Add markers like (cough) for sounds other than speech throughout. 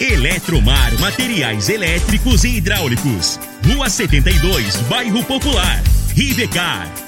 Eletromar Materiais Elétricos e Hidráulicos. Rua 72, Bairro Popular. Rivecar.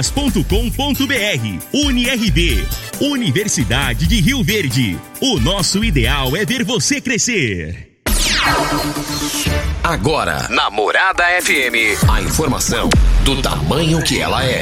parquedasesmeraldas.com.br UniRV Universidade de Rio Verde. O nosso ideal é ver você crescer. Agora, na Morada FM, a informação do tamanho que ela é.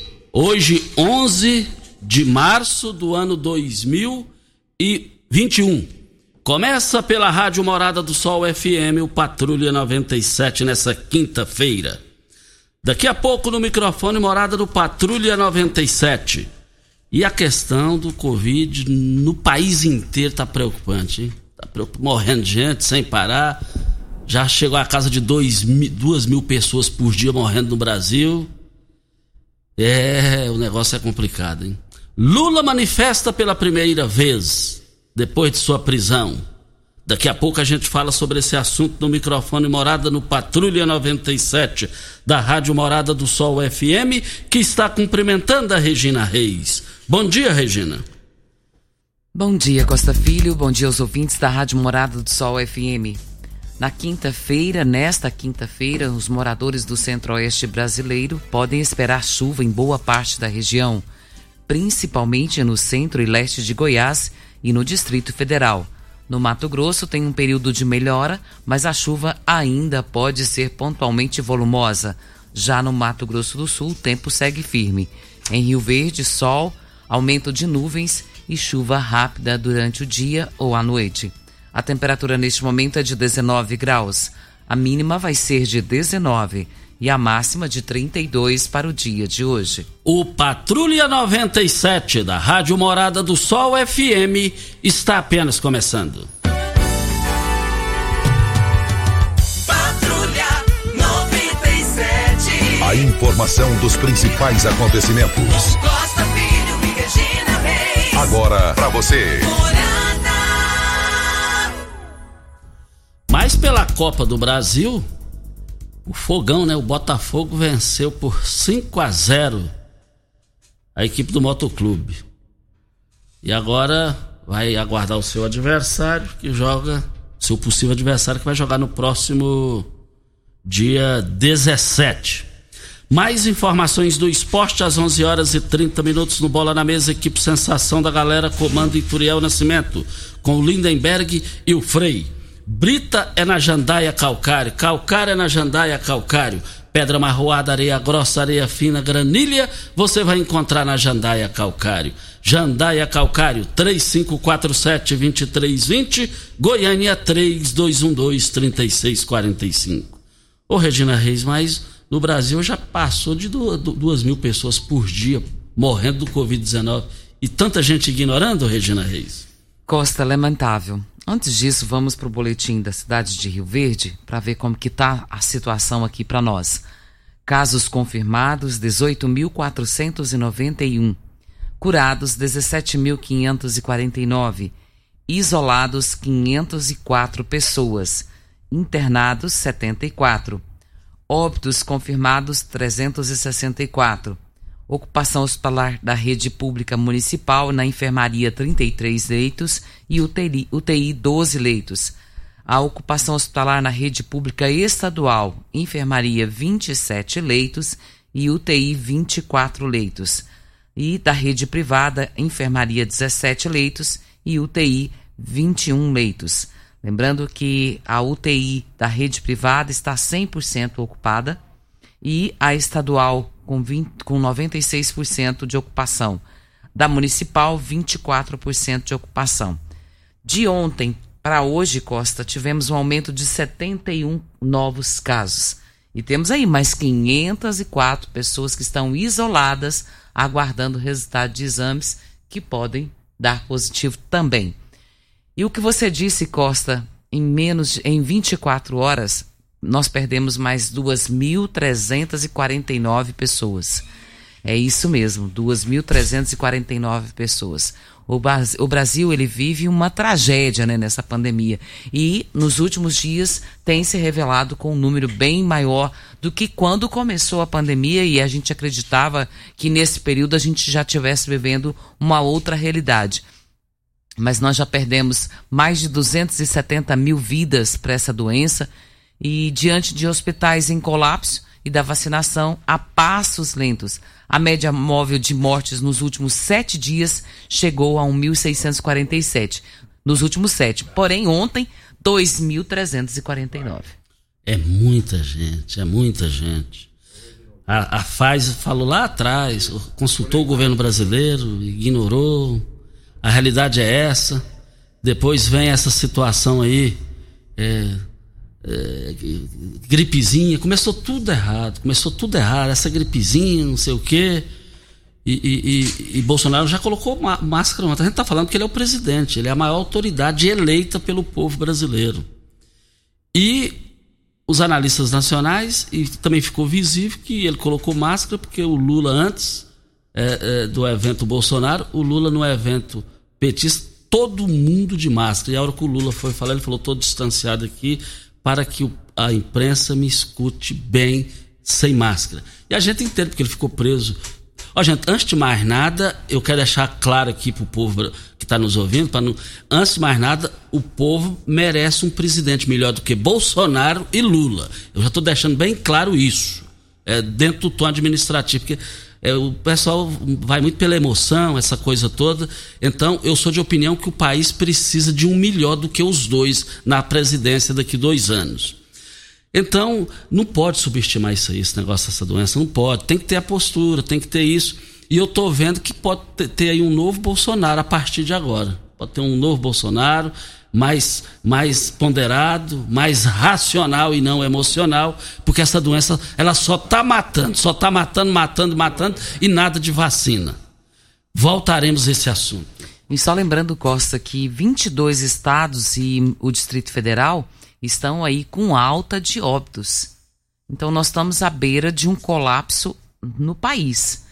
hoje 11 de março do ano 2021. Começa pela Rádio Morada do Sol FM, o Patrulha 97 nessa quinta-feira. Daqui a pouco no microfone Morada do Patrulha 97. E a questão do Covid no país inteiro tá preocupante, hein? Tá morrendo gente sem parar. Já chegou a casa de dois, duas mil pessoas por dia morrendo no Brasil. É, o negócio é complicado, hein? Lula manifesta pela primeira vez depois de sua prisão. Daqui a pouco a gente fala sobre esse assunto no microfone Morada no Patrulha 97 da Rádio Morada do Sol FM, que está cumprimentando a Regina Reis. Bom dia, Regina. Bom dia, Costa Filho. Bom dia aos ouvintes da Rádio Morada do Sol FM. Na quinta-feira, nesta quinta-feira, os moradores do centro-oeste brasileiro podem esperar chuva em boa parte da região, principalmente no centro e leste de Goiás e no Distrito Federal. No Mato Grosso tem um período de melhora, mas a chuva ainda pode ser pontualmente volumosa. Já no Mato Grosso do Sul, o tempo segue firme. Em Rio Verde, sol, aumento de nuvens e chuva rápida durante o dia ou à noite. A temperatura neste momento é de 19 graus. A mínima vai ser de 19 e a máxima de 32 para o dia de hoje. O Patrulha 97 da Rádio Morada do Sol FM está apenas começando. Patrulha 97. A informação dos principais acontecimentos. Costa Filho e Regina Reis. Agora para você. Mas pela Copa do Brasil, o Fogão, né? O Botafogo venceu por 5 a 0 a equipe do Motoclube. E agora vai aguardar o seu adversário que joga, seu possível adversário que vai jogar no próximo dia 17. Mais informações do esporte às 11 horas e 30 minutos no Bola na Mesa, equipe Sensação da Galera, comando Ituriel Nascimento, com o Lindenberg e o Frei. Brita é na Jandaia Calcário, Calcário é na Jandaia Calcário, Pedra Marroada, Areia Grossa, Areia Fina, Granilha, você vai encontrar na Jandaia Calcário. Jandaia Calcário, 3547-2320, Goiânia 3212-3645. Ô Regina Reis, mas no Brasil já passou de duas mil pessoas por dia morrendo do Covid-19 e tanta gente ignorando, Regina Reis. Costa, lamentável. Antes disso, vamos para o boletim da cidade de Rio Verde para ver como que está a situação aqui para nós. Casos confirmados 18.491, curados 17.549, isolados 504 pessoas, internados 74. Óbitos confirmados 364. Ocupação hospitalar da rede pública municipal na enfermaria 33 leitos e UTI, UTI 12 leitos. A ocupação hospitalar na rede pública estadual, enfermaria 27 leitos e UTI 24 leitos. E da rede privada, enfermaria 17 leitos e UTI 21 leitos. Lembrando que a UTI da rede privada está 100% ocupada e a estadual com, 20, com 96% de ocupação. Da municipal, 24% de ocupação. De ontem para hoje, Costa, tivemos um aumento de 71 novos casos. E temos aí mais 504 pessoas que estão isoladas, aguardando o resultado de exames que podem dar positivo também. E o que você disse, Costa, em menos em 24 horas, nós perdemos mais 2.349 pessoas. É isso mesmo, 2.349 pessoas. O, o Brasil ele vive uma tragédia né, nessa pandemia e nos últimos dias tem se revelado com um número bem maior do que quando começou a pandemia e a gente acreditava que nesse período a gente já estivesse vivendo uma outra realidade. Mas nós já perdemos mais de 270 mil vidas para essa doença e diante de hospitais em colapso e da vacinação a passos lentos. A média móvel de mortes nos últimos sete dias chegou a 1.647. Nos últimos sete. Porém, ontem, 2.349. É muita gente, é muita gente. A, a Pfizer falou lá atrás, consultou o governo brasileiro, ignorou. A realidade é essa. Depois vem essa situação aí. É, é, gripezinha, começou tudo errado, começou tudo errado, essa gripezinha, não sei o quê. E, e, e, e Bolsonaro já colocou máscara ontem. A gente está falando que ele é o presidente, ele é a maior autoridade eleita pelo povo brasileiro. E os analistas nacionais, e também ficou visível que ele colocou máscara porque o Lula, antes é, é, do evento Bolsonaro, o Lula no evento petista, todo mundo de máscara. E a hora que o Lula foi falar, ele falou: todo distanciado aqui, para que a imprensa me escute bem sem máscara. E a gente entende porque ele ficou preso. Ó, gente, antes de mais nada, eu quero deixar claro aqui para o povo que está nos ouvindo, para não... antes de mais nada, o povo merece um presidente melhor do que Bolsonaro e Lula. Eu já estou deixando bem claro isso, é, dentro do tom administrativo, porque é, o pessoal vai muito pela emoção, essa coisa toda. Então, eu sou de opinião que o país precisa de um melhor do que os dois na presidência daqui dois anos. Então, não pode subestimar isso aí, esse negócio dessa doença, não pode. Tem que ter a postura, tem que ter isso. E eu estou vendo que pode ter aí um novo Bolsonaro a partir de agora. Pode ter um novo Bolsonaro mais, mais ponderado, mais racional e não emocional, porque essa doença ela só está matando, só está matando, matando, matando e nada de vacina. Voltaremos a esse assunto. E só lembrando, Costa, que 22 estados e o Distrito Federal estão aí com alta de óbitos. Então nós estamos à beira de um colapso no país.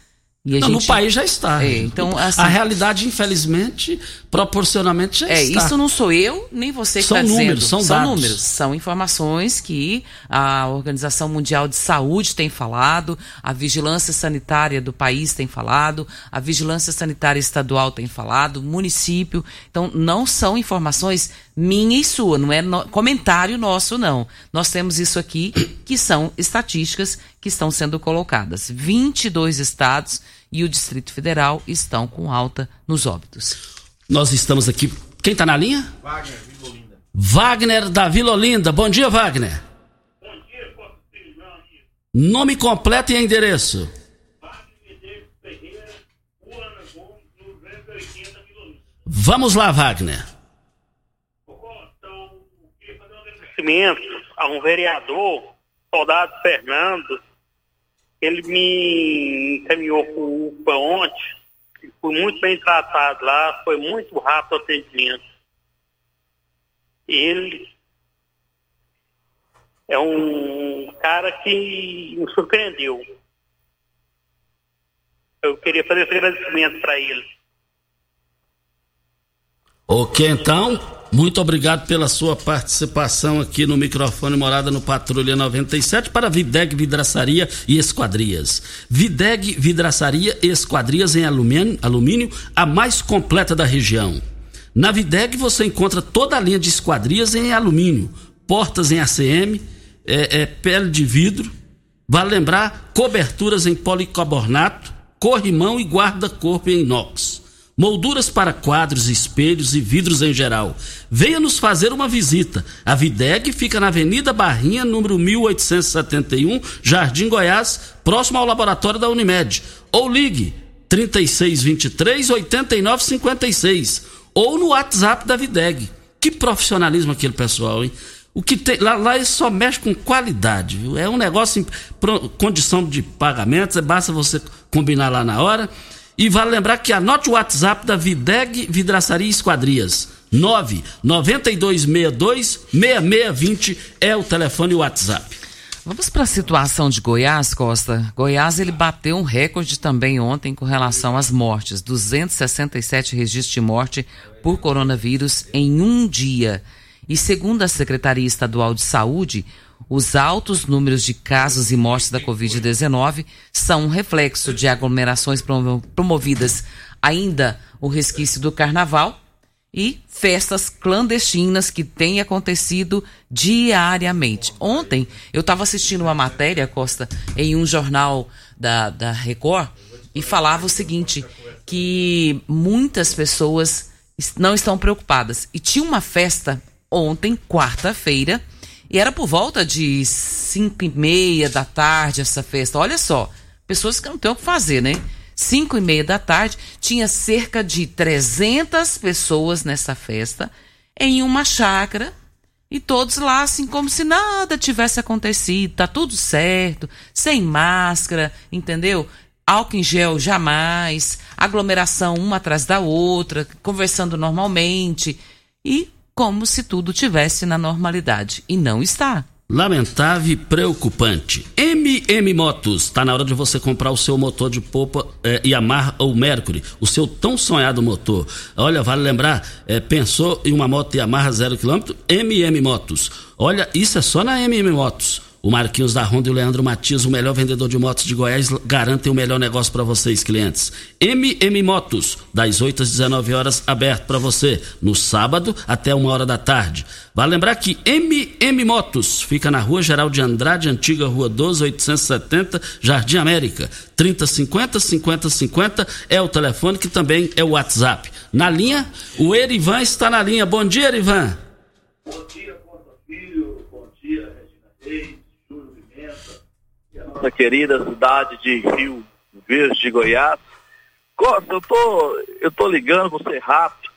Não, gente... no país já está. É, então, assim... A realidade, infelizmente, proporcionalmente já é, está. Isso não sou eu, nem você que está dizendo. Números, são, são dados. números, são informações que a Organização Mundial de Saúde tem falado, a Vigilância Sanitária do país tem falado, a Vigilância Sanitária Estadual tem falado, município. Então, não são informações minha e sua, não é no... comentário nosso, não. Nós temos isso aqui, que são estatísticas que estão sendo colocadas. 22 estados e o Distrito Federal estão com alta nos óbitos. Nós estamos aqui. Quem está na linha? Wagner, Vila Olinda. Wagner da Vila Olinda. Bom dia, Wagner. Bom dia, Nome completo e endereço. Vamos lá, Wagner. Agradecimento a um vereador, soldado Fernando, ele me encaminhou para o UPA ontem, fui muito bem tratado lá, foi muito rápido o atendimento. Ele é um cara que me surpreendeu. Eu queria fazer esse agradecimento para ele. Ok, então, Muito obrigado pela sua participação aqui no microfone Morada no Patrulha 97 para Videg Vidraçaria e Esquadrias. Videg Vidraçaria e Esquadrias em alumínio, alumínio, a mais completa da região. Na Videg você encontra toda a linha de esquadrias em alumínio, portas em ACM, é, é, pele de vidro. Vale lembrar, coberturas em policarbonato, corrimão e guarda-corpo em inox molduras para quadros, espelhos e vidros em geral. Venha nos fazer uma visita. A Videg fica na Avenida Barrinha, número 1871, Jardim Goiás, próximo ao laboratório da Unimed. Ou ligue 3623 8956 ou no WhatsApp da Videg. Que profissionalismo aquele pessoal, hein? O que tem, lá, lá só mexe com qualidade, viu? É um negócio em condição de pagamentos, basta você combinar lá na hora. E vale lembrar que anote o WhatsApp da Videg Vidraçaria Esquadrias. 99262 6620 é o telefone e WhatsApp. Vamos para a situação de Goiás, Costa. Goiás ele bateu um recorde também ontem com relação às mortes, 267 registros de morte por coronavírus em um dia. E segundo a Secretaria Estadual de Saúde, os altos números de casos e mortes da Covid-19 são um reflexo de aglomerações promovidas ainda o resquício do carnaval e festas clandestinas que têm acontecido diariamente. Ontem eu estava assistindo uma matéria, Costa, em um jornal da, da Record e falava o seguinte: que muitas pessoas não estão preocupadas. E tinha uma festa ontem, quarta-feira, e era por volta de cinco e meia da tarde essa festa. Olha só, pessoas que não têm o que fazer, né? Cinco e meia da tarde, tinha cerca de 300 pessoas nessa festa, em uma chácara, e todos lá, assim, como se nada tivesse acontecido, tá tudo certo, sem máscara, entendeu? Álcool em gel jamais, aglomeração uma atrás da outra, conversando normalmente. E como se tudo tivesse na normalidade. E não está. Lamentável e preocupante. MM Motos, está na hora de você comprar o seu motor de popa eh, Yamaha ou Mercury, o seu tão sonhado motor. Olha, vale lembrar, eh, pensou em uma moto Yamaha zero quilômetro? MM Motos. Olha, isso é só na MM Motos. O Marquinhos da Honda e o Leandro Matias, o melhor vendedor de motos de Goiás, garantem o melhor negócio para vocês, clientes. MM Motos, das 8 às 19 horas, aberto para você, no sábado até uma hora da tarde. Vale lembrar que MM Motos fica na Rua Geral de Andrade, antiga Rua 12, 870, Jardim América. 3050 5050 é o telefone que também é o WhatsApp. Na linha, o Erivan está na linha. Bom dia, Erivan. Bom dia, Costa Filho. Bom dia, Regina Reis nossa querida cidade de Rio Verde de Goiás. Costa, eu tô, eu tô ligando você rápido.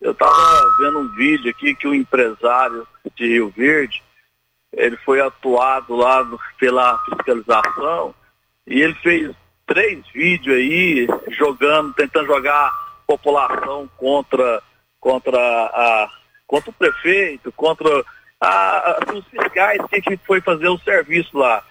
Eu estava vendo um vídeo aqui que o um empresário de Rio Verde, ele foi atuado lá pela fiscalização e ele fez três vídeos aí jogando, tentando jogar a população contra, contra, a, contra o prefeito, contra a, os fiscais que, que foi fazer o serviço lá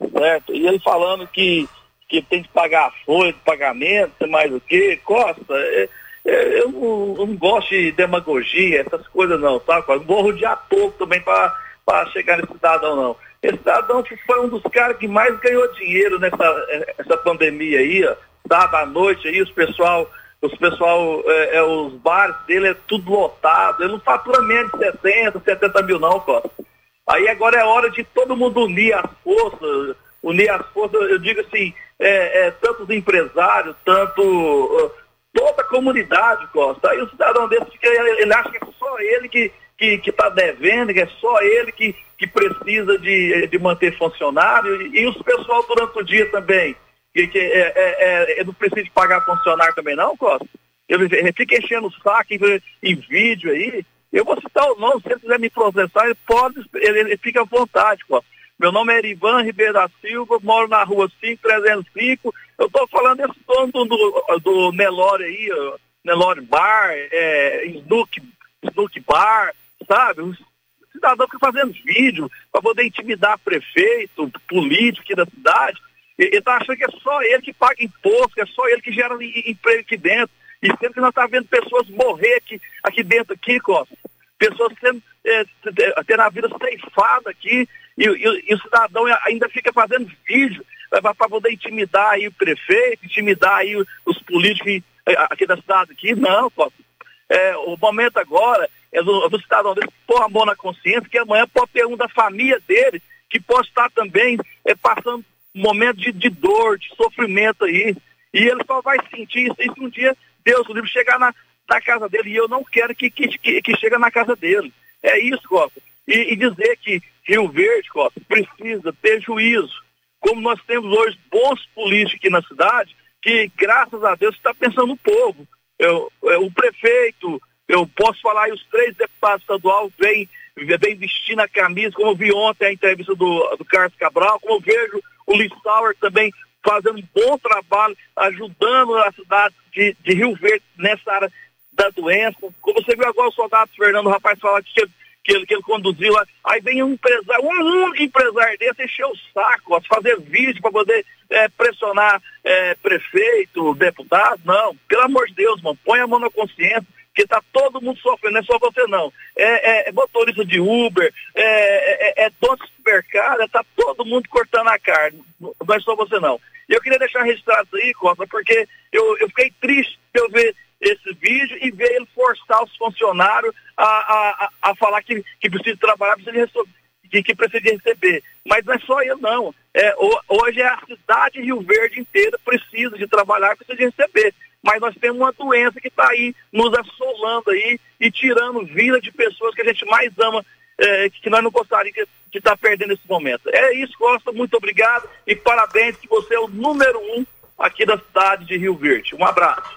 certo? E ele falando que, que tem que pagar folha de pagamento, mais o que, Costa, é, é, eu, não, eu, não, gosto de demagogia, essas coisas não? Não vou rodear pouco também para chegar nesse cidadão, não. Esse cidadão foi um dos caras que mais ganhou dinheiro nessa essa pandemia aí, ó, sábado à noite aí, os pessoal, os pessoal, é, é, os bares dele é tudo lotado, ele não fatura menos de 60, 70 mil não, Costa. Aí agora é hora de todo mundo unir as forças, unir as forças, eu digo assim, é, é, tanto os empresários, tanto toda a comunidade, Costa. Aí o cidadão desse fica, ele acha que é só ele que que está devendo, que é só ele que, que precisa de, de manter funcionário, e, e os pessoal durante o dia também, que, que é, é, é, não precisa de pagar funcionário também não, Costa? Ele fica enchendo o saco em, em vídeo aí, eu vou citar o nome, se ele quiser me processar, ele pode, ele, ele fica à vontade, pô. Meu nome é Erivan Ribeiro da Silva, moro na rua 5305. Eu estou falando desse dono do, do, do Nelore aí, Nelore Bar, é, Snook, Snook Bar, sabe? O cidadão fica fazendo vídeo para poder intimidar prefeito, político aqui da cidade. Ele está achando que é só ele que paga imposto, que é só ele que gera emprego aqui dentro. E sempre que nós estamos tá vendo pessoas morrer aqui, aqui dentro, aqui, Costa. pessoas sendo, é, tendo a vida ceifada aqui, e, e, e, o cidadão ainda fica fazendo vídeo para poder intimidar aí o prefeito, intimidar aí os políticos aqui da cidade aqui. Não, é, o momento agora é do, do cidadão dele pôr a mão na consciência, que amanhã pode ter um da família dele que pode estar também é, passando um momento de, de dor, de sofrimento aí. E ele só vai sentir isso, isso um dia Deus o livre chegar na, na casa dele. E eu não quero que, que, que, que chegue na casa dele. É isso, Costa. E, e dizer que Rio Verde, Costa, precisa ter juízo. Como nós temos hoje bons políticos aqui na cidade, que graças a Deus está pensando no povo. Eu, eu, o prefeito, eu posso falar aí, os três deputados estaduais vêm vem vestindo a camisa, como eu vi ontem a entrevista do, do Carlos Cabral, como eu vejo o Lissauer também fazendo um bom trabalho, ajudando a cidade de, de Rio Verde nessa área da doença. Como você viu agora o soldado Fernando, o rapaz falar que, que, ele, que ele conduziu lá, aí vem um empresário, um único empresário desse encher o saco, ó, fazer vídeo para poder é, pressionar é, prefeito, deputado, não, pelo amor de Deus, mano, põe a mão na consciência, que está todo mundo sofrendo, não é só você não. É, é, é motorista de Uber, é, é, é dono de supermercado, está todo mundo cortando a carne, não é só você não. Eu queria deixar registrado aí, Costa, porque eu, eu fiquei triste de eu ver esse vídeo e ver ele forçar os funcionários a, a, a, a falar que, que precisa trabalhar, precisa que, que precisa receber. Mas não é só ele, não. É, hoje é a cidade de Rio Verde inteira precisa de trabalhar, precisa de receber. Mas nós temos uma doença que está aí nos assolando aí e tirando vida de pessoas que a gente mais ama, é, que nós não gostaríamos de estar tá perdendo nesse momento. É isso, Costa, muito obrigado e parabéns que você é o número um aqui da cidade de Rio Verde. Um abraço.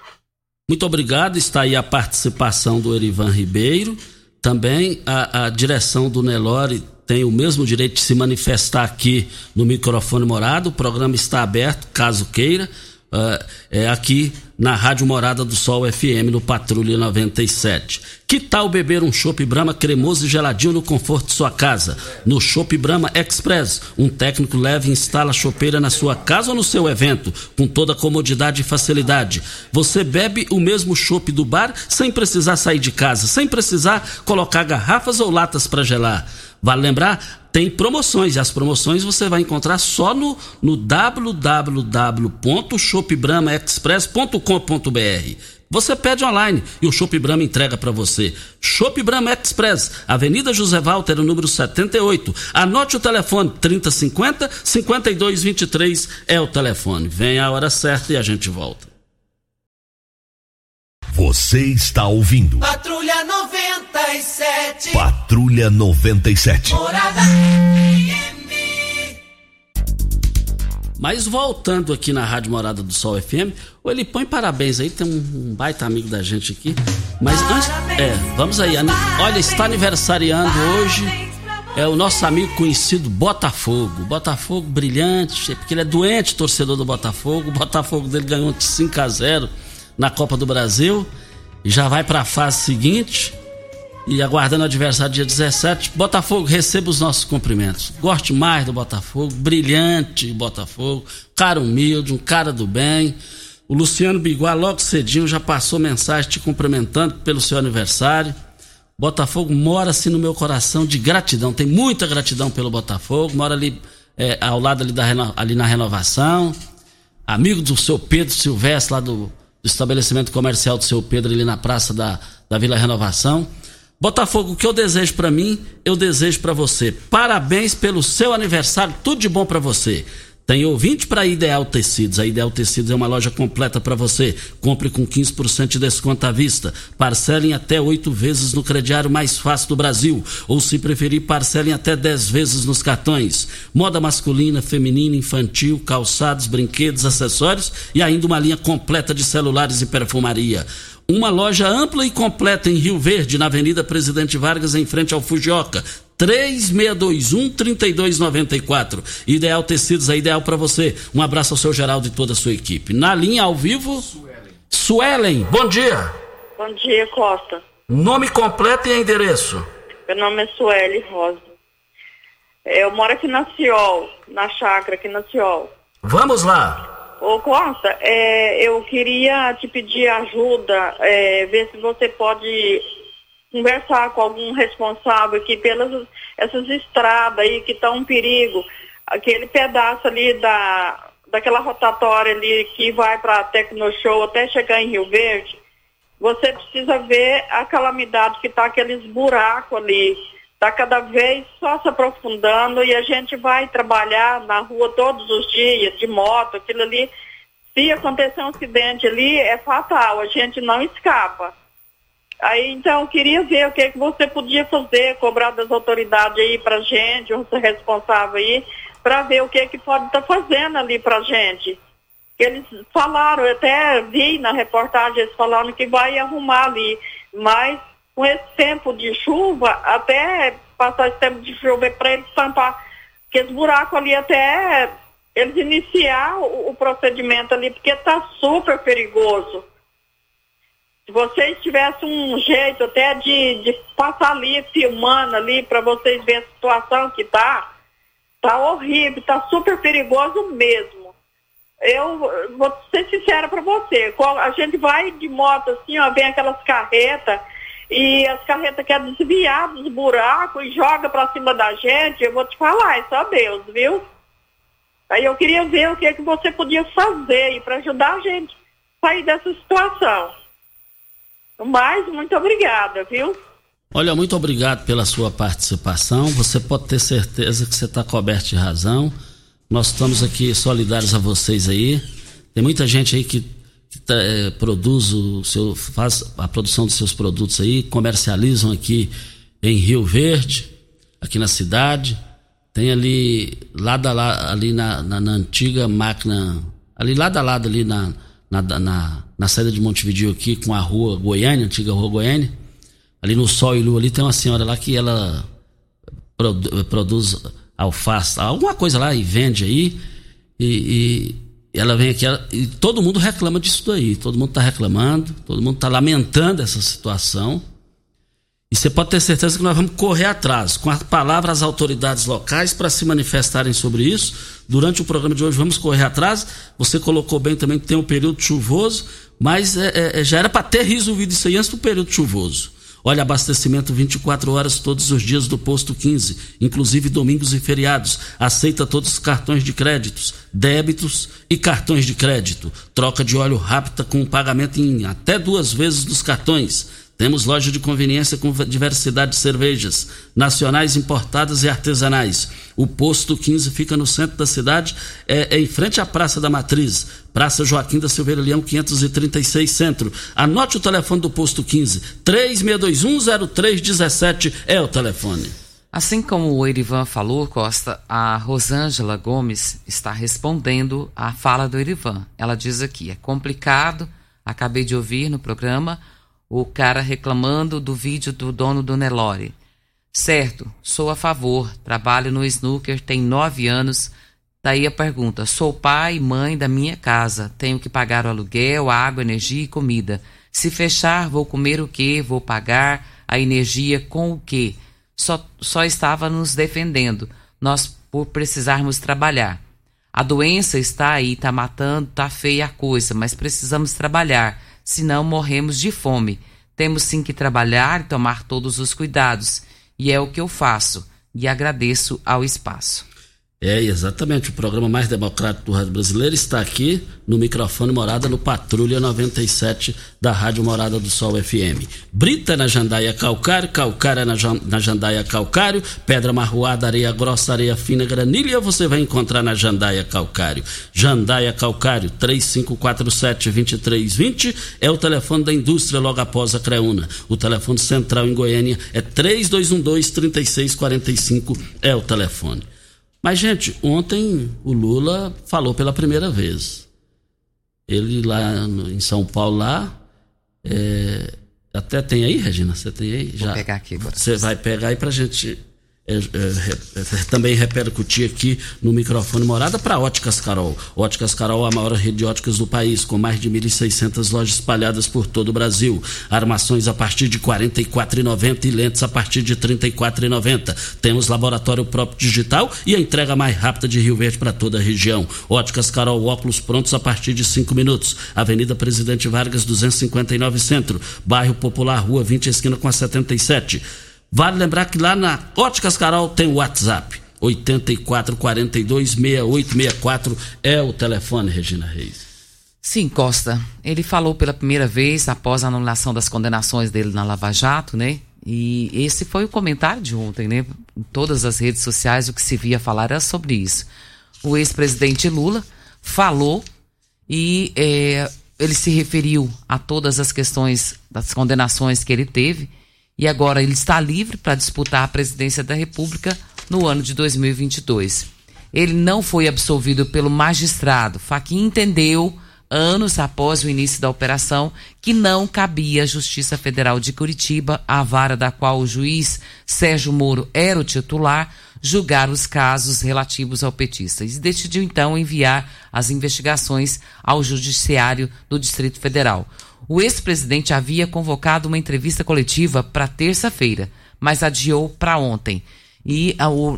Muito obrigado. Está aí a participação do Erivan Ribeiro. Também a, a direção do Nelore tem o mesmo direito de se manifestar aqui no microfone morado. O programa está aberto, caso queira. Uh, é aqui na Rádio Morada do Sol FM, no Patrulha 97. Que tal beber um chopp Brahma cremoso e geladinho no conforto de sua casa? No Chopp Brahma Express, um técnico leve instala a chopeira na sua casa ou no seu evento, com toda comodidade e facilidade. Você bebe o mesmo chopp do bar sem precisar sair de casa, sem precisar colocar garrafas ou latas para gelar. Vale lembrar, tem promoções e as promoções você vai encontrar só no, no www.shopbramaexpress.com.br. Você pede online e o Shop Brahma entrega para você. Shop Brahma Express, Avenida José Walter, número 78. Anote o telefone 3050 5223 é o telefone. Vem a hora certa e a gente volta. Você está ouvindo. Patrulha 97. Patrulha 97. Morada Mas voltando aqui na Rádio Morada do Sol FM, ele põe parabéns aí, tem um, baita amigo da gente aqui. Mas antes. É, vamos aí. Olha, está aniversariando hoje. É o nosso amigo conhecido Botafogo. Botafogo brilhante, porque ele é doente, torcedor do Botafogo. O Botafogo dele ganhou de 5 a 0 na Copa do Brasil e já vai para a fase seguinte. E aguardando o adversário dia 17, Botafogo receba os nossos cumprimentos. Goste mais do Botafogo, brilhante Botafogo, cara humilde, um cara do bem. O Luciano Biguá logo cedinho já passou mensagem te cumprimentando pelo seu aniversário. Botafogo mora assim no meu coração de gratidão, tem muita gratidão pelo Botafogo, mora ali é, ao lado ali, da, ali na renovação. Amigo do seu Pedro Silvestre lá do do estabelecimento comercial do seu Pedro ali na praça da, da Vila Renovação. Botafogo, o que eu desejo para mim, eu desejo para você. Parabéns pelo seu aniversário, tudo de bom para você. Tem ouvinte para Ideal Tecidos. A Ideal Tecidos é uma loja completa para você. Compre com 15% de desconto à vista. Parcelem até oito vezes no crediário mais fácil do Brasil. Ou, se preferir, parcelem até dez vezes nos cartões. Moda masculina, feminina, infantil, calçados, brinquedos, acessórios e ainda uma linha completa de celulares e perfumaria. Uma loja ampla e completa em Rio Verde, na Avenida Presidente Vargas, em frente ao Fujioka. 3621-3294. Ideal Tecidos é ideal para você. Um abraço ao seu Geraldo e toda a sua equipe. Na linha ao vivo, Suelen. Suelen, bom dia. Bom dia, Costa. Nome completo e endereço. Meu nome é Sueli Rosa. Eu moro aqui na Ciol, na chácara aqui na Ciol. Vamos lá. Ô Costa, é, eu queria te pedir ajuda, é, ver se você pode conversar com algum responsável aqui pelas essas estradas aí que estão em perigo. Aquele pedaço ali da, daquela rotatória ali que vai para a Tecnoshow até chegar em Rio Verde, você precisa ver a calamidade que está aqueles buracos ali. Está cada vez só se aprofundando e a gente vai trabalhar na rua todos os dias, de moto, aquilo ali. Se acontecer um acidente ali, é fatal, a gente não escapa. Aí, então, queria ver o que, que você podia fazer, cobrar das autoridades aí pra gente, um responsável aí, para ver o que, que pode estar tá fazendo ali pra gente. Eles falaram, eu até vi na reportagem, eles falaram que vai arrumar ali, mas com esse tempo de chuva, até passar esse tempo de chuva para eles tampar aqueles buracos ali até eles iniciar o, o procedimento ali, porque está super perigoso. Se vocês tivessem um jeito até de, de passar ali, filmando ali, para vocês verem a situação que tá, tá horrível, tá super perigoso mesmo. Eu vou ser sincera para você, a gente vai de moto assim, ó, vem aquelas carretas, e as carretas querem desviar dos buracos e joga para cima da gente, eu vou te falar, é só Deus, viu? Aí eu queria ver o que, é que você podia fazer para ajudar a gente sair dessa situação. Mas, muito obrigada, viu? Olha, muito obrigado pela sua participação. Você pode ter certeza que você está coberto de razão. Nós estamos aqui solidários a vocês aí. Tem muita gente aí que que tá, é, produz o seu, faz a produção dos seus produtos aí, comercializam aqui em Rio Verde, aqui na cidade. Tem ali, lado a lado, ali na, na, na, antiga máquina, ali lado a lado ali na, na, na, na saída de Montevideo aqui com a rua Goiânia, antiga rua Goiânia. Ali no Sol e Lua ali tem uma senhora lá que ela produ, produz alface, alguma coisa lá e vende aí. E, e ela vem aqui ela, e todo mundo reclama disso daí. Todo mundo está reclamando, todo mundo está lamentando essa situação. E você pode ter certeza que nós vamos correr atrás, com a palavra às autoridades locais para se manifestarem sobre isso. Durante o programa de hoje vamos correr atrás. Você colocou bem também que tem um período chuvoso, mas é, é, já era para ter resolvido isso aí antes do período chuvoso. Olha, abastecimento 24 horas todos os dias do posto 15, inclusive domingos e feriados. Aceita todos os cartões de créditos, débitos e cartões de crédito. Troca de óleo rápida com pagamento em até duas vezes dos cartões. Temos loja de conveniência com diversidade de cervejas, nacionais, importadas e artesanais. O posto 15 fica no centro da cidade, é, é em frente à Praça da Matriz, Praça Joaquim da Silveira Leão, 536 Centro. Anote o telefone do posto 15, 36210317 é o telefone. Assim como o Erivan falou, Costa, a Rosângela Gomes está respondendo à fala do Erivan. Ela diz aqui: é complicado, acabei de ouvir no programa o cara reclamando do vídeo do dono do Nelore. Certo, sou a favor, trabalho no snooker, tem nove anos. Daí a pergunta: sou pai e mãe da minha casa, tenho que pagar o aluguel, água, energia e comida. Se fechar, vou comer o que? Vou pagar a energia com o que? Só, só estava nos defendendo, nós por precisarmos trabalhar. A doença está aí, está matando, está feia a coisa, mas precisamos trabalhar senão morremos de fome. Temos sim que trabalhar e tomar todos os cuidados, e é o que eu faço, e agradeço ao espaço. É, exatamente. O programa mais democrático do rádio brasileiro está aqui no microfone Morada no Patrulha 97 da Rádio Morada do Sol FM. Brita na Jandaia Calcário, Calcária na, na Jandaia Calcário, Pedra Marroada, Areia Grossa, Areia Fina, Granilha, você vai encontrar na Jandaia Calcário. Jandaia Calcário, 3547-2320 é o telefone da indústria logo após a Creuna. O telefone central em Goiânia é 3212-3645 é o telefone. Mas, gente, ontem o Lula falou pela primeira vez. Ele lá no, em São Paulo, lá. É, até tem aí, Regina? Você tem aí? Vou Já. pegar aqui agora. Você vai pegar aí pra gente. É, é, é, também repercutir aqui no microfone morada para Óticas Carol. Óticas Carol, a maior rede de óticas do país, com mais de 1.600 lojas espalhadas por todo o Brasil. Armações a partir de R$ 44,90 e lentes a partir de R$ 34,90. Temos laboratório próprio digital e a entrega mais rápida de Rio Verde para toda a região. Óticas Carol, óculos prontos a partir de 5 minutos. Avenida Presidente Vargas, 259 Centro. Bairro Popular, Rua 20, esquina com a 77. Vale lembrar que lá na Óticas Carol tem o WhatsApp. 84426864 é o telefone, Regina Reis. Sim, Costa. Ele falou pela primeira vez após a anulação das condenações dele na Lava Jato, né? E esse foi o comentário de ontem, né? Em todas as redes sociais o que se via falar era sobre isso. O ex-presidente Lula falou e é, ele se referiu a todas as questões das condenações que ele teve e agora ele está livre para disputar a presidência da República no ano de 2022. Ele não foi absolvido pelo magistrado. Faquin entendeu, anos após o início da operação, que não cabia à Justiça Federal de Curitiba, a vara da qual o juiz Sérgio Moro era o titular, julgar os casos relativos ao petista. E decidiu então enviar as investigações ao Judiciário do Distrito Federal. O ex-presidente havia convocado uma entrevista coletiva para terça-feira, mas adiou para ontem. E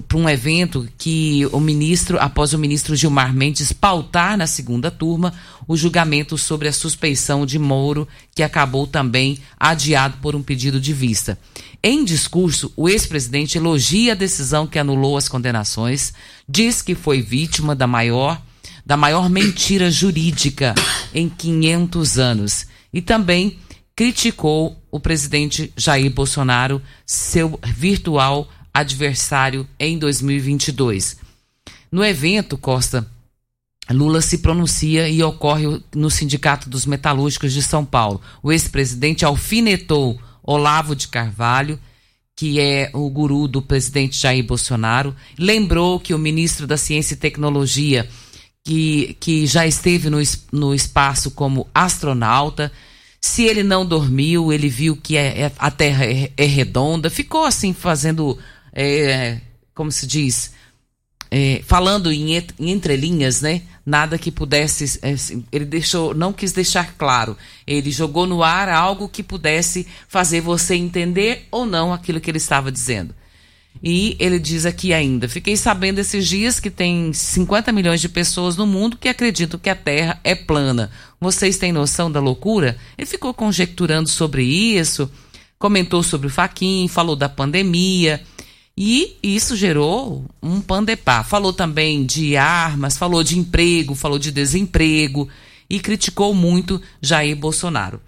para um evento que o ministro, após o ministro Gilmar Mendes pautar na segunda turma o julgamento sobre a suspeição de Moro, que acabou também adiado por um pedido de vista. Em discurso, o ex-presidente elogia a decisão que anulou as condenações, diz que foi vítima da maior da maior mentira jurídica em 500 anos e também criticou o presidente Jair Bolsonaro, seu virtual adversário em 2022. No evento, Costa, Lula se pronuncia e ocorre no Sindicato dos Metalúrgicos de São Paulo. O ex-presidente alfinetou Olavo de Carvalho, que é o guru do presidente Jair Bolsonaro, lembrou que o ministro da Ciência e Tecnologia que, que já esteve no, no espaço como astronauta. Se ele não dormiu, ele viu que é, é, a Terra é, é, redonda. Ficou assim, fazendo, é, como se diz, é, falando em, em entrelinhas, né? Nada que pudesse. É, assim, ele deixou, não quis deixar claro. Ele jogou no ar algo que pudesse fazer você entender ou não aquilo que ele estava dizendo. E ele diz aqui ainda: fiquei sabendo esses dias que tem 50 milhões de pessoas no mundo que acreditam que a Terra é plana. Vocês têm noção da loucura? Ele ficou conjecturando sobre isso, comentou sobre o Faquin, falou da pandemia. E isso gerou um pandepá. Falou também de armas, falou de emprego, falou de desemprego e criticou muito Jair Bolsonaro.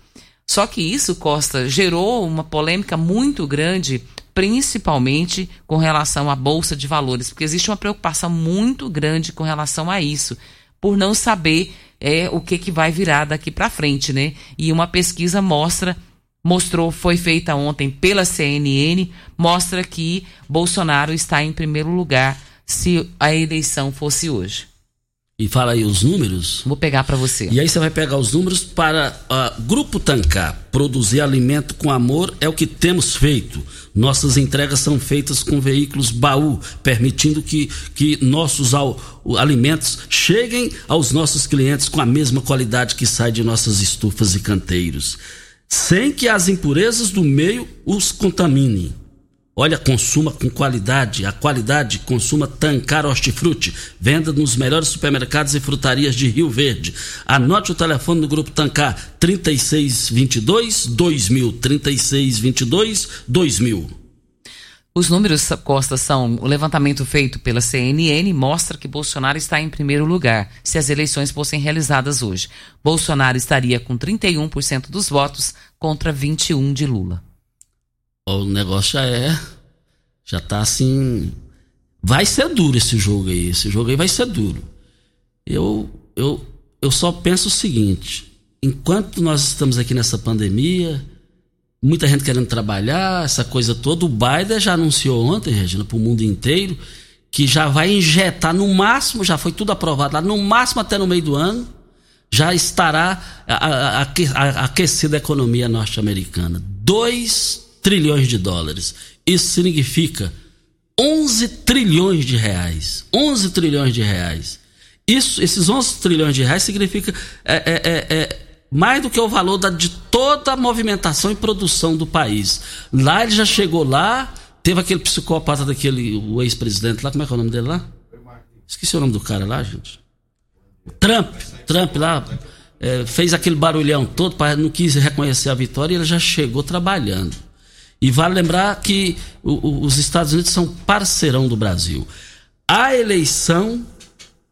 Só que isso, Costa, gerou uma polêmica muito grande principalmente com relação à bolsa de valores, porque existe uma preocupação muito grande com relação a isso, por não saber é, o que, que vai virar daqui para frente, né? E uma pesquisa mostra mostrou, foi feita ontem pela CNN, mostra que Bolsonaro está em primeiro lugar se a eleição fosse hoje. E fala aí os números. Vou pegar para você. E aí você vai pegar os números para uh, Grupo Tancar. Produzir alimento com amor é o que temos feito. Nossas entregas são feitas com veículos baú, permitindo que, que nossos ao, alimentos cheguem aos nossos clientes com a mesma qualidade que sai de nossas estufas e canteiros, sem que as impurezas do meio os contaminem. Olha, consuma com qualidade. A qualidade consuma Tancar Hortifruti. Venda nos melhores supermercados e frutarias de Rio Verde. Anote o telefone do Grupo Tancar 3622 2000 3622 2000. Os números, Costa, são o levantamento feito pela CNN mostra que Bolsonaro está em primeiro lugar se as eleições fossem realizadas hoje. Bolsonaro estaria com 31% dos votos contra 21% de Lula o negócio já é. Já tá assim. Vai ser duro esse jogo aí. Esse jogo aí vai ser duro. Eu, eu, eu só penso o seguinte: enquanto nós estamos aqui nessa pandemia, muita gente querendo trabalhar, essa coisa toda, o Biden já anunciou ontem, Regina, para o mundo inteiro, que já vai injetar no máximo, já foi tudo aprovado lá, no máximo até no meio do ano, já estará aquecida a economia norte-americana. Dois trilhões de dólares. Isso significa 11 trilhões de reais. 11 trilhões de reais. Isso, esses 11 trilhões de reais significa é, é, é, é, mais do que o valor da, de toda a movimentação e produção do país. Lá ele já chegou lá, teve aquele psicopata daquele, o ex-presidente lá, como é que é o nome dele lá? Esqueci o nome do cara lá, gente. Trump, Trump lá, é, fez aquele barulhão todo, não quis reconhecer a vitória e ele já chegou trabalhando. E vale lembrar que o, o, os Estados Unidos são parceirão do Brasil. A eleição,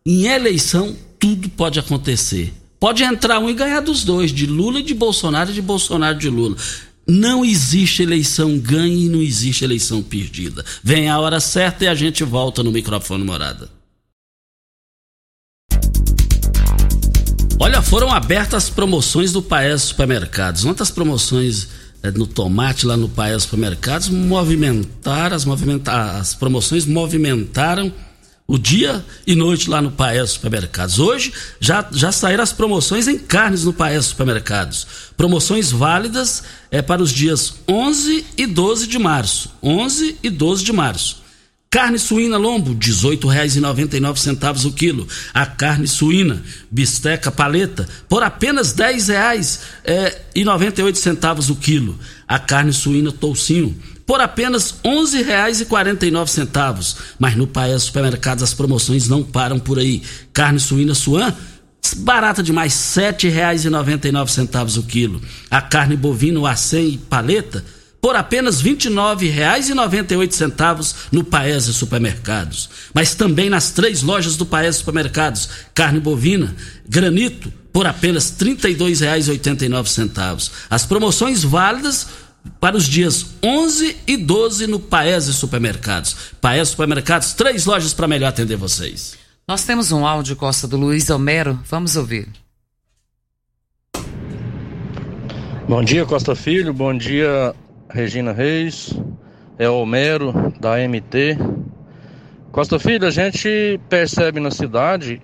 em eleição, tudo pode acontecer. Pode entrar um e ganhar dos dois, de Lula e de Bolsonaro e de Bolsonaro e de Lula. Não existe eleição ganha e não existe eleição perdida. Vem a hora certa e a gente volta no microfone morada. Olha, foram abertas promoções do Paes Supermercados. Ontem as promoções é, no tomate lá no Paes Supermercados movimentaram, as, movimenta as promoções movimentaram o dia e noite lá no Paes Supermercados. Hoje já, já saíram as promoções em carnes no Paes Supermercados. Promoções válidas é, para os dias 11 e 12 de março. 11 e 12 de março. Carne suína lombo, R$ 18,99 o quilo. A carne suína, bisteca paleta, por apenas R$ 10,98 é, o quilo. A carne suína toucinho, por apenas R$ 11,49. Mas no Paes Supermercados as promoções não param por aí. Carne suína suan, barata demais, R$ 7,99 o quilo. A carne bovina, o e paleta, por apenas R$ 29,98 no Paese Supermercados. Mas também nas três lojas do Paese Supermercados, carne bovina, granito, por apenas R$ 32,89. As promoções válidas para os dias 11 e 12 no Paese Supermercados. Paese Supermercados, três lojas para melhor atender vocês. Nós temos um áudio, Costa, do Luiz Homero. Vamos ouvir. Bom dia, Costa Filho. Bom dia, Regina Reis, é Homero, da MT. Costa Filho, a gente percebe na cidade,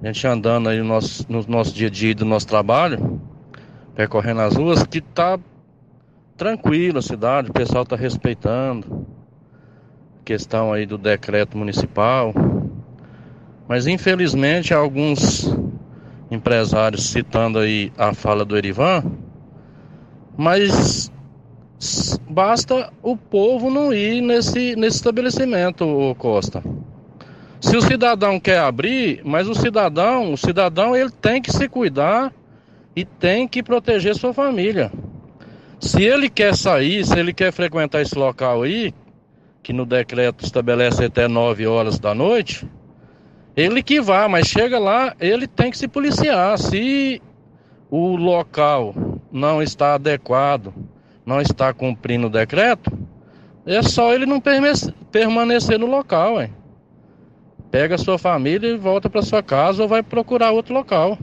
a gente andando aí no nosso, no nosso dia a dia do nosso trabalho, percorrendo as ruas, que tá tranquilo a cidade, o pessoal tá respeitando. Questão aí do decreto municipal. Mas infelizmente alguns empresários citando aí a fala do Erivan, mas Basta o povo não ir nesse, nesse estabelecimento, Costa. Se o cidadão quer abrir, mas o cidadão, o cidadão ele tem que se cuidar e tem que proteger sua família. Se ele quer sair, se ele quer frequentar esse local aí, que no decreto estabelece até 9 horas da noite, ele que vá, mas chega lá, ele tem que se policiar. Se o local não está adequado, não está cumprindo o decreto, é só ele não permanecer no local, hein? Pega a sua família e volta para sua casa ou vai procurar outro local.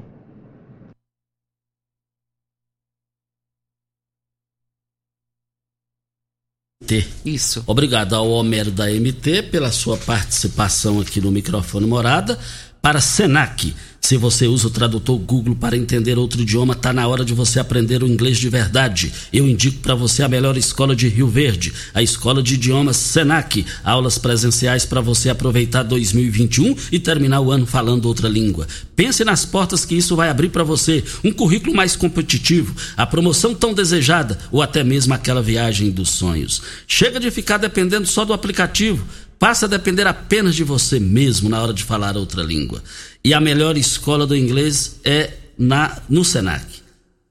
Isso. Obrigado ao Homero da MT pela sua participação aqui no microfone Morada para Senac se você usa o tradutor Google para entender outro idioma, tá na hora de você aprender o inglês de verdade. Eu indico para você a melhor escola de Rio Verde, a Escola de Idiomas Senac. Aulas presenciais para você aproveitar 2021 e terminar o ano falando outra língua. Pense nas portas que isso vai abrir para você, um currículo mais competitivo, a promoção tão desejada ou até mesmo aquela viagem dos sonhos. Chega de ficar dependendo só do aplicativo passa a depender apenas de você mesmo na hora de falar outra língua. E a melhor escola do inglês é na no Senac.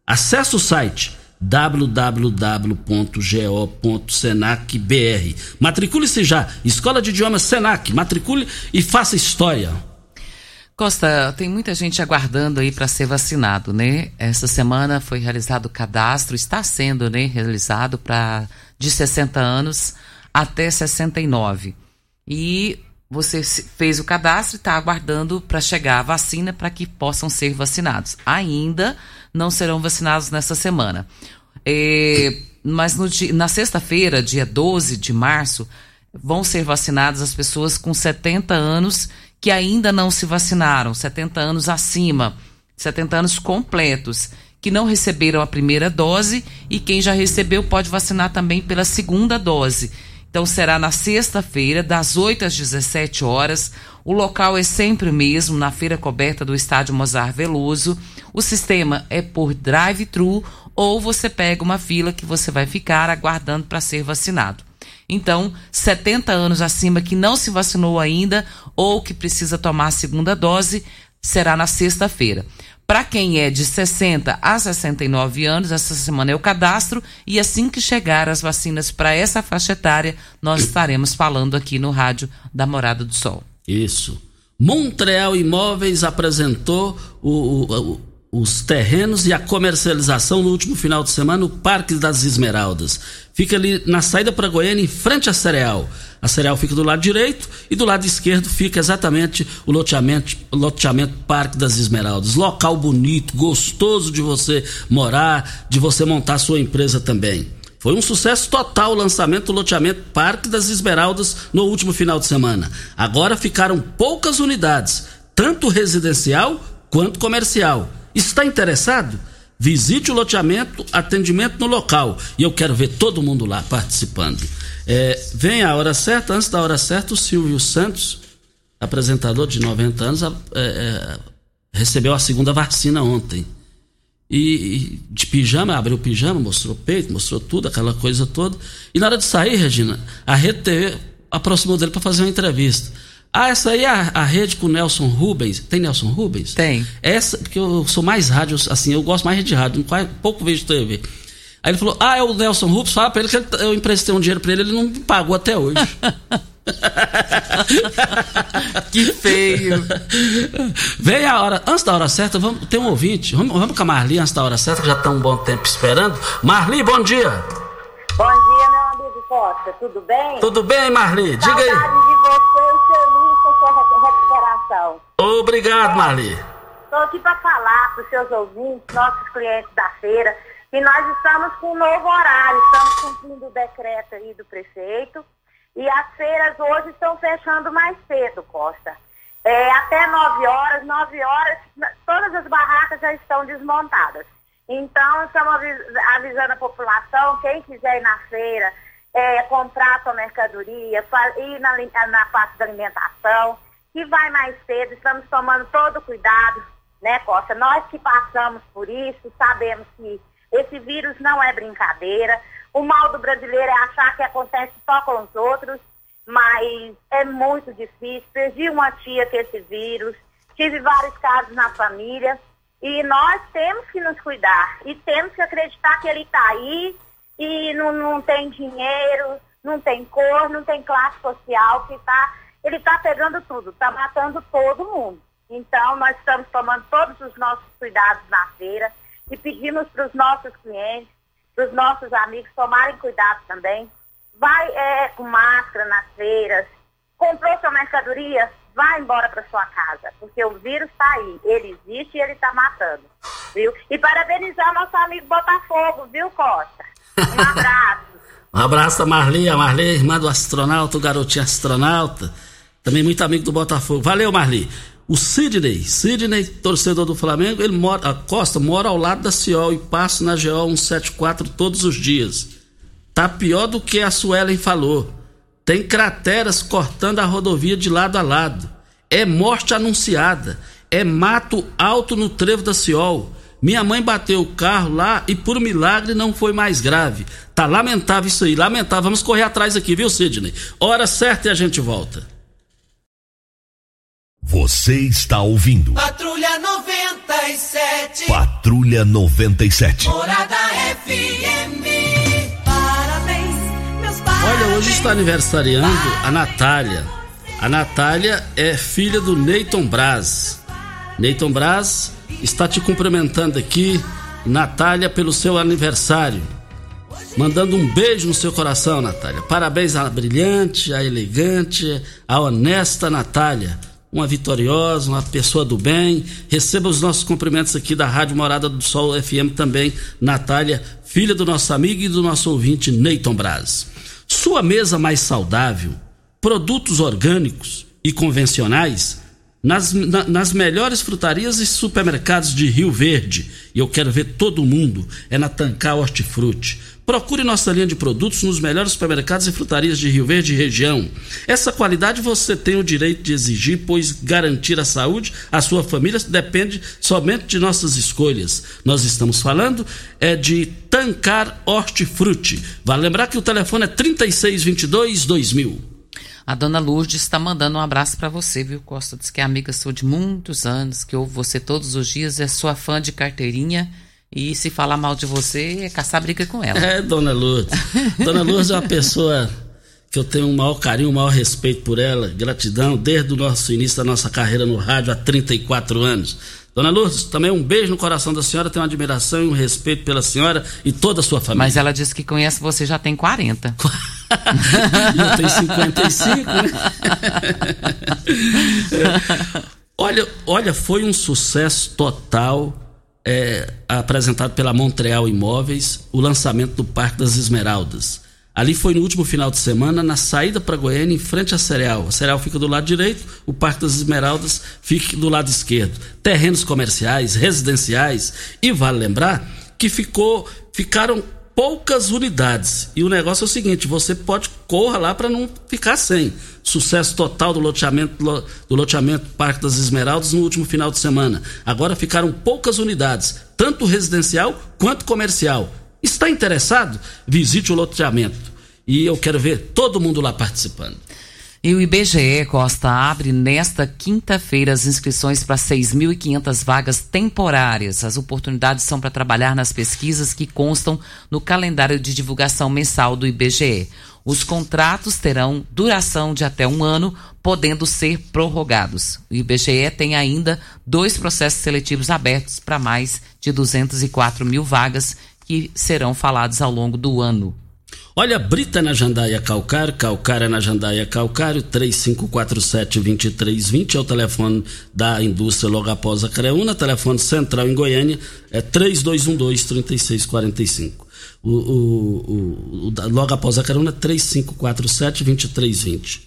Acesse o site www.go.senacbr. Matricule-se já. Escola de Idiomas Senac. Matricule e faça história. Costa, tem muita gente aguardando aí para ser vacinado, né? Essa semana foi realizado o cadastro, está sendo, né, realizado para de 60 anos até 69 e você fez o cadastro e está aguardando para chegar a vacina para que possam ser vacinados. Ainda não serão vacinados nessa semana. É, mas no, na sexta-feira, dia 12 de março, vão ser vacinadas as pessoas com 70 anos que ainda não se vacinaram, 70 anos acima, 70 anos completos, que não receberam a primeira dose e quem já recebeu pode vacinar também pela segunda dose. Então será na sexta-feira, das 8 às 17 horas. O local é sempre o mesmo, na feira coberta do estádio Mozart Veloso. O sistema é por drive-thru ou você pega uma fila que você vai ficar aguardando para ser vacinado. Então, 70 anos acima que não se vacinou ainda ou que precisa tomar a segunda dose, será na sexta-feira. Para quem é de 60 a 69 anos, essa semana é o cadastro e assim que chegar as vacinas para essa faixa etária, nós estaremos falando aqui no rádio da Morada do Sol. Isso. Montreal Imóveis apresentou o, o, o, os terrenos e a comercialização no último final de semana no Parque das Esmeraldas. Fica ali na saída para Goiânia, em frente à Cereal. A Cereal fica do lado direito e do lado esquerdo fica exatamente o loteamento, loteamento Parque das Esmeraldas. Local bonito, gostoso de você morar, de você montar sua empresa também. Foi um sucesso total o lançamento do loteamento Parque das Esmeraldas no último final de semana. Agora ficaram poucas unidades, tanto residencial quanto comercial. Está interessado? Visite o loteamento, atendimento no local. E eu quero ver todo mundo lá participando. É, vem a hora certa, antes da hora certa, o Silvio Santos, apresentador de 90 anos, é, é, recebeu a segunda vacina ontem. E, e, de pijama, abriu o pijama, mostrou o peito, mostrou tudo, aquela coisa toda. E na hora de sair, Regina, a Rede TV aproximou dele para fazer uma entrevista. Ah, essa aí é a, a, rede com o Nelson Rubens. Tem Nelson Rubens? Tem. Essa, porque eu sou mais rádio, assim, eu gosto mais de rádio, quase pouco vejo TV. Aí ele falou: Ah, é o Nelson Rubens, fala pra ele que eu emprestei um dinheiro pra ele, ele não me pagou até hoje. (laughs) que feio. Vem a hora, antes da hora certa, vamos, tem um ouvinte. Vamos, vamos com a Marli antes da hora certa, que já está um bom tempo esperando. Marli, bom dia. Bom dia, meu amigo Costa, tudo bem? Tudo bem, Marli? Diga aí. De você e sua recuperação. Obrigado, Marli. Estou aqui para falar para os seus ouvintes, nossos clientes da feira e nós estamos com um novo horário, estamos cumprindo o decreto aí do prefeito e as feiras hoje estão fechando mais cedo, Costa. É, até 9 horas, 9 horas, todas as barracas já estão desmontadas. Então, estamos avisando a população, quem quiser ir na feira, é, comprar sua mercadoria, ir na, na parte da alimentação, que vai mais cedo, estamos tomando todo cuidado, né, Costa? Nós que passamos por isso, sabemos que esse vírus não é brincadeira. O mal do brasileiro é achar que acontece só com os outros, mas é muito difícil. Perdi uma tia com esse vírus, tive vários casos na família. E nós temos que nos cuidar e temos que acreditar que ele está aí e não, não tem dinheiro, não tem cor, não tem classe social, que tá, ele está pegando tudo, está matando todo mundo. Então, nós estamos tomando todos os nossos cuidados na feira e pedimos para os nossos clientes, para os nossos amigos tomarem cuidado também. Vai é, com máscara nas feiras, comprou sua mercadoria, vá embora para sua casa, porque o vírus está aí, ele existe e ele está matando, viu? E parabenizar nosso amigo Botafogo, viu, Costa? Um (laughs) abraço. um abraço a Marli, a Marli, irmã do astronauta, o garotinho astronauta, também muito amigo do Botafogo. Valeu, Marli. O Sidney, Sidney, torcedor do Flamengo, ele mora, a Costa mora ao lado da Ciol e passa na GO 174 todos os dias. Tá pior do que a Suelen falou. Tem crateras cortando a rodovia de lado a lado. É morte anunciada. É mato alto no trevo da Ciol. Minha mãe bateu o carro lá e por milagre não foi mais grave. Tá lamentável isso aí, lamentável. Vamos correr atrás aqui, viu, Sidney? Hora certa e a gente volta. Você está ouvindo. Patrulha 97. Patrulha 97. Morada FM. Parabéns, meus parabéns. Olha, hoje está aniversariando a Natália. A Natália é filha do Neyton Braz. Neyton Braz está te cumprimentando aqui, Natália, pelo seu aniversário. Mandando um beijo no seu coração, Natália. Parabéns à brilhante, à elegante, à honesta Natália uma vitoriosa, uma pessoa do bem. Receba os nossos cumprimentos aqui da Rádio Morada do Sol FM também, Natália, filha do nosso amigo e do nosso ouvinte Neyton Braz. Sua mesa mais saudável, produtos orgânicos e convencionais, nas, na, nas melhores frutarias e supermercados de Rio Verde. E eu quero ver todo mundo. É na Tancar Hortifruti. Procure nossa linha de produtos nos melhores supermercados e frutarias de Rio Verde e região. Essa qualidade você tem o direito de exigir, pois garantir a saúde à sua família depende somente de nossas escolhas. Nós estamos falando é de Tancar Hortifruti. Vale lembrar que o telefone é 3622 2000. A dona Lourdes está mandando um abraço para você, viu, Costa? Diz que é amiga sua de muitos anos, que ouve você todos os dias, é sua fã de carteirinha. E se falar mal de você, é caçar briga com ela. (laughs) É, dona Lourdes. dona Lourdes é uma pessoa que eu tenho um maior carinho, um maior respeito por ela, gratidão, desde o nosso início da nossa carreira no rádio há 34 anos. Dona Lourdes, também um beijo no coração da senhora, tenho uma admiração e um respeito pela senhora e toda a sua família. Mas ela disse que conhece você já tem 40. eu tenho 55, né? (laughs) olha, olha, foi um sucesso total é, apresentado pela Montreal Imóveis, o lançamento do Parque das Esmeraldas. Ali foi no último final de semana, na saída para Goiânia, em frente à Cereal. A Cereal fica do lado direito, o Parque das Esmeraldas fica do lado esquerdo. Terrenos comerciais, residenciais e vale lembrar que ficou, ficaram poucas unidades. E o negócio é o seguinte: você pode corra lá para não ficar sem. Sucesso total do loteamento, do loteamento Parque das Esmeraldas no último final de semana. Agora ficaram poucas unidades, tanto residencial quanto comercial. Está interessado? Visite o loteamento. E eu quero ver todo mundo lá participando. E o IBGE Costa abre nesta quinta-feira as inscrições para 6.500 vagas temporárias. As oportunidades são para trabalhar nas pesquisas que constam no calendário de divulgação mensal do IBGE. Os contratos terão duração de até um ano, podendo ser prorrogados. O IBGE tem ainda dois processos seletivos abertos para mais de 204 mil vagas que serão falados ao longo do ano. Olha, Brita na Jandaia Calcário, Calcária na Jandaia Calcário, 3547-2320 é o telefone da indústria logo após a Creuna, telefone central em Goiânia é 3212-3645. O, o, o, o, logo após a Creuna, 3547-2320.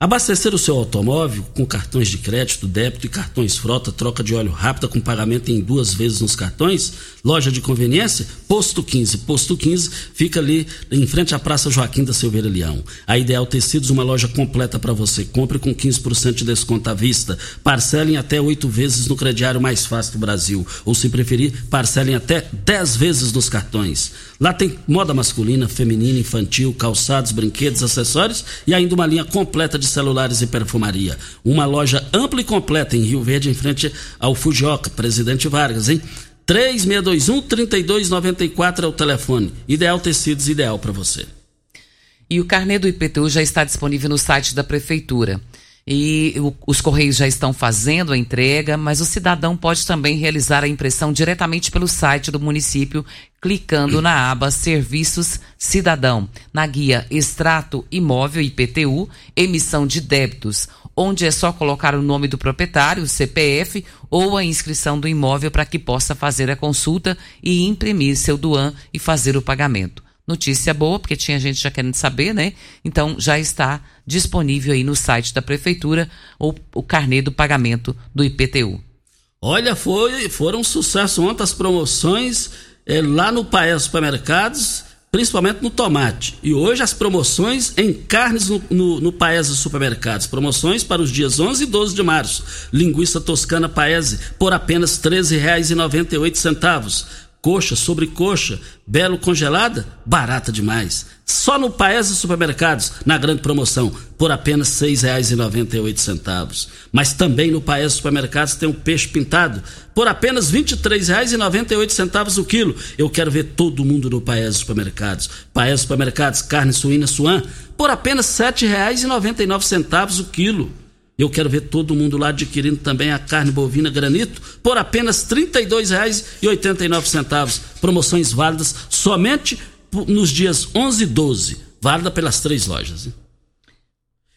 Abastecer o seu automóvel com cartões de crédito, débito e cartões frota, troca de óleo rápida com pagamento em duas vezes nos cartões, loja de conveniência, Posto 15. Posto 15 fica ali em frente à Praça Joaquim da Silveira Leão. A Ideal Tecidos, uma loja completa para você. Compre com 15% de desconto à vista. Parcelem até oito vezes no crediário mais fácil do Brasil. Ou, se preferir, parcelem até 10 vezes nos cartões. Lá tem moda masculina, feminina, infantil, calçados, brinquedos, acessórios e ainda uma linha completa de celulares e perfumaria. Uma loja ampla e completa em Rio Verde, em frente ao Fujioka, Presidente Vargas, hein? 3621-3294 é o telefone. Ideal Tecidos, ideal para você. E o carnê do IPTU já está disponível no site da Prefeitura e o, os Correios já estão fazendo a entrega, mas o cidadão pode também realizar a impressão diretamente pelo site do município, clicando na aba Serviços Cidadão, na guia Extrato Imóvel IPTU, emissão de débitos, onde é só colocar o nome do proprietário, o CPF ou a inscrição do imóvel para que possa fazer a consulta e imprimir seu DUAN e fazer o pagamento. Notícia boa, porque tinha gente já querendo saber, né? Então já está disponível aí no site da prefeitura o, o carnê do pagamento do IPTU. Olha, foi, foram um sucesso ontem as promoções é, lá no Paes Supermercados, principalmente no tomate. E hoje as promoções em carnes no, no, no Paese Supermercados. Promoções para os dias 11 e 12 de março. Linguiça toscana Paese por apenas R$ 13,98 coxa, sobre coxa, belo congelada, barata demais. Só no Paese Supermercados, na grande promoção, por apenas R$ 6,98. Mas também no Paese Supermercados tem um peixe pintado, por apenas R$ 23,98 o quilo. Eu quero ver todo mundo no Paese Supermercados. Paese Supermercados, carne suína suan, por apenas R$ 7,99 o quilo. Eu quero ver todo mundo lá adquirindo também a carne bovina granito por apenas R$ 32,89. Promoções válidas somente nos dias 11 e 12. Válida pelas três lojas. Hein?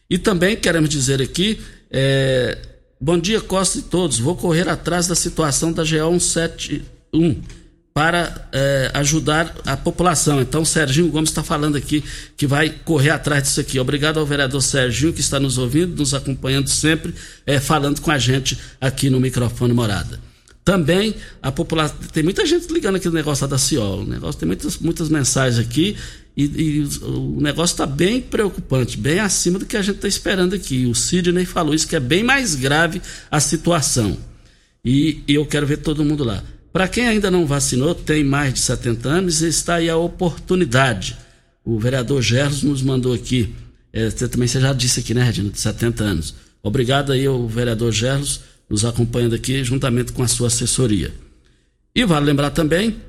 E também queremos dizer aqui, é, bom dia Costa e todos, vou correr atrás da situação da GO 171 para é, ajudar a população. Então, Serginho Gomes está falando aqui que vai correr atrás disso aqui. Obrigado ao vereador Serginho que está nos ouvindo, nos acompanhando sempre, é, falando com a gente aqui no microfone Morada. Também a população. Tem muita gente ligando aqui no negócio da Ciol. O negócio tem muitas, muitas mensagens aqui e, e o negócio está bem preocupante, bem acima do que a gente está esperando aqui. O Sidney falou isso, que é bem mais grave a situação. E, e eu quero ver todo mundo lá. Para quem ainda não vacinou, tem mais de 70 anos, está aí a oportunidade. O vereador Gerlos nos mandou aqui. É, você também você já disse aqui, né, Regina, de 70 anos. Obrigado aí ao vereador Gerlos, nos acompanhando aqui, juntamente com a sua assessoria. E vale lembrar também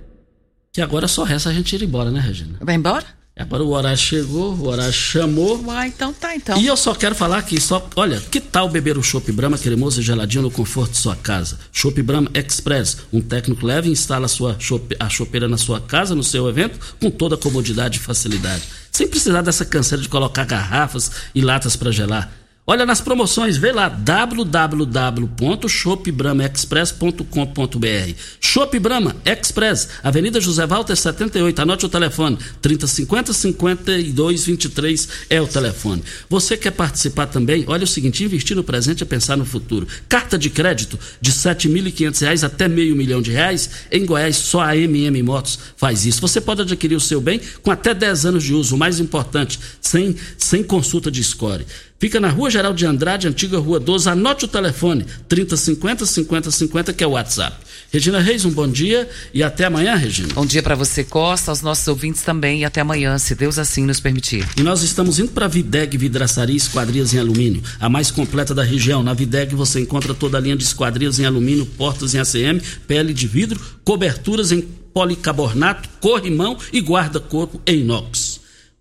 que agora só resta a gente ir embora, né, Regina? Vai embora? Agora o horário chegou, o horário chamou. Ah, então tá, então. E eu só quero falar aqui, só, olha, que tal beber o Chopp Brahma cremoso e geladinho no conforto de sua casa? Chopp Brahma Express, um técnico leve e instala a sua chope, a chopeira na sua casa, no seu evento, com toda a comodidade e facilidade. Sem precisar dessa canseira de colocar garrafas e latas para gelar. Olha nas promoções, vê lá www.shopbramaexpress.com.br. Shop Express, Avenida José Walter 78. Anote o telefone: 3050 5223 é o telefone. Você quer participar também? Olha o seguinte: investir no presente é pensar no futuro. Carta de crédito de R$ 7.500 até meio milhão de reais. Em Goiás, só a MM Motos faz isso. Você pode adquirir o seu bem com até 10 anos de uso. O mais importante, sem, sem consulta de score. Fica na Rua Geral de Andrade, antiga Rua 12. Anote o telefone, 3050 5050, que é o WhatsApp. Regina Reis, um bom dia e até amanhã, Regina. Bom dia para você, Costa, aos nossos ouvintes também e até amanhã, se Deus assim nos permitir. E nós estamos indo para a Videg Vidraçaria Esquadrias em Alumínio, a mais completa da região. Na Videg você encontra toda a linha de esquadrias em alumínio, portas em ACM, pele de vidro, coberturas em policarbonato, corrimão e guarda-corpo em inox.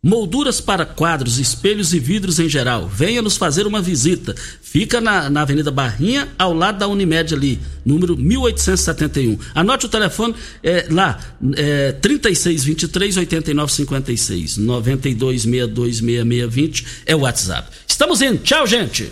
Molduras para quadros, espelhos e vidros em geral. Venha nos fazer uma visita. Fica na, na Avenida Barrinha, ao lado da Unimed ali, número 1871. Anote o telefone é, lá, é, 3623-8956. 92626620 é o WhatsApp. Estamos indo. Tchau, gente.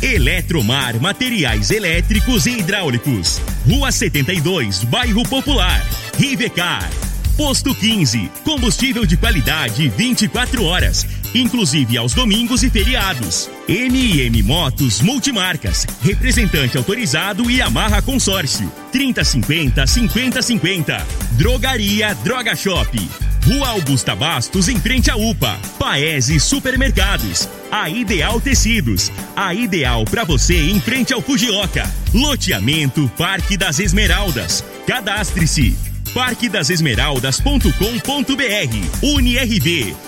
Eletromar Materiais Elétricos e Hidráulicos. Rua 72, Bairro Popular. Rivecar. Posto 15. Combustível de qualidade 24 horas, inclusive aos domingos e feriados. MM Motos Multimarcas. Representante autorizado e amarra consórcio. 3050 5050. Drogaria Droga Shop. Rua Augusta Bastos, em frente à UPA. Paese Supermercados. A Ideal Tecidos. A ideal para você em frente ao Fujioka. Loteamento Parque das Esmeraldas. Cadastre-se. parquedasesmeraldas.com.br. UniRV.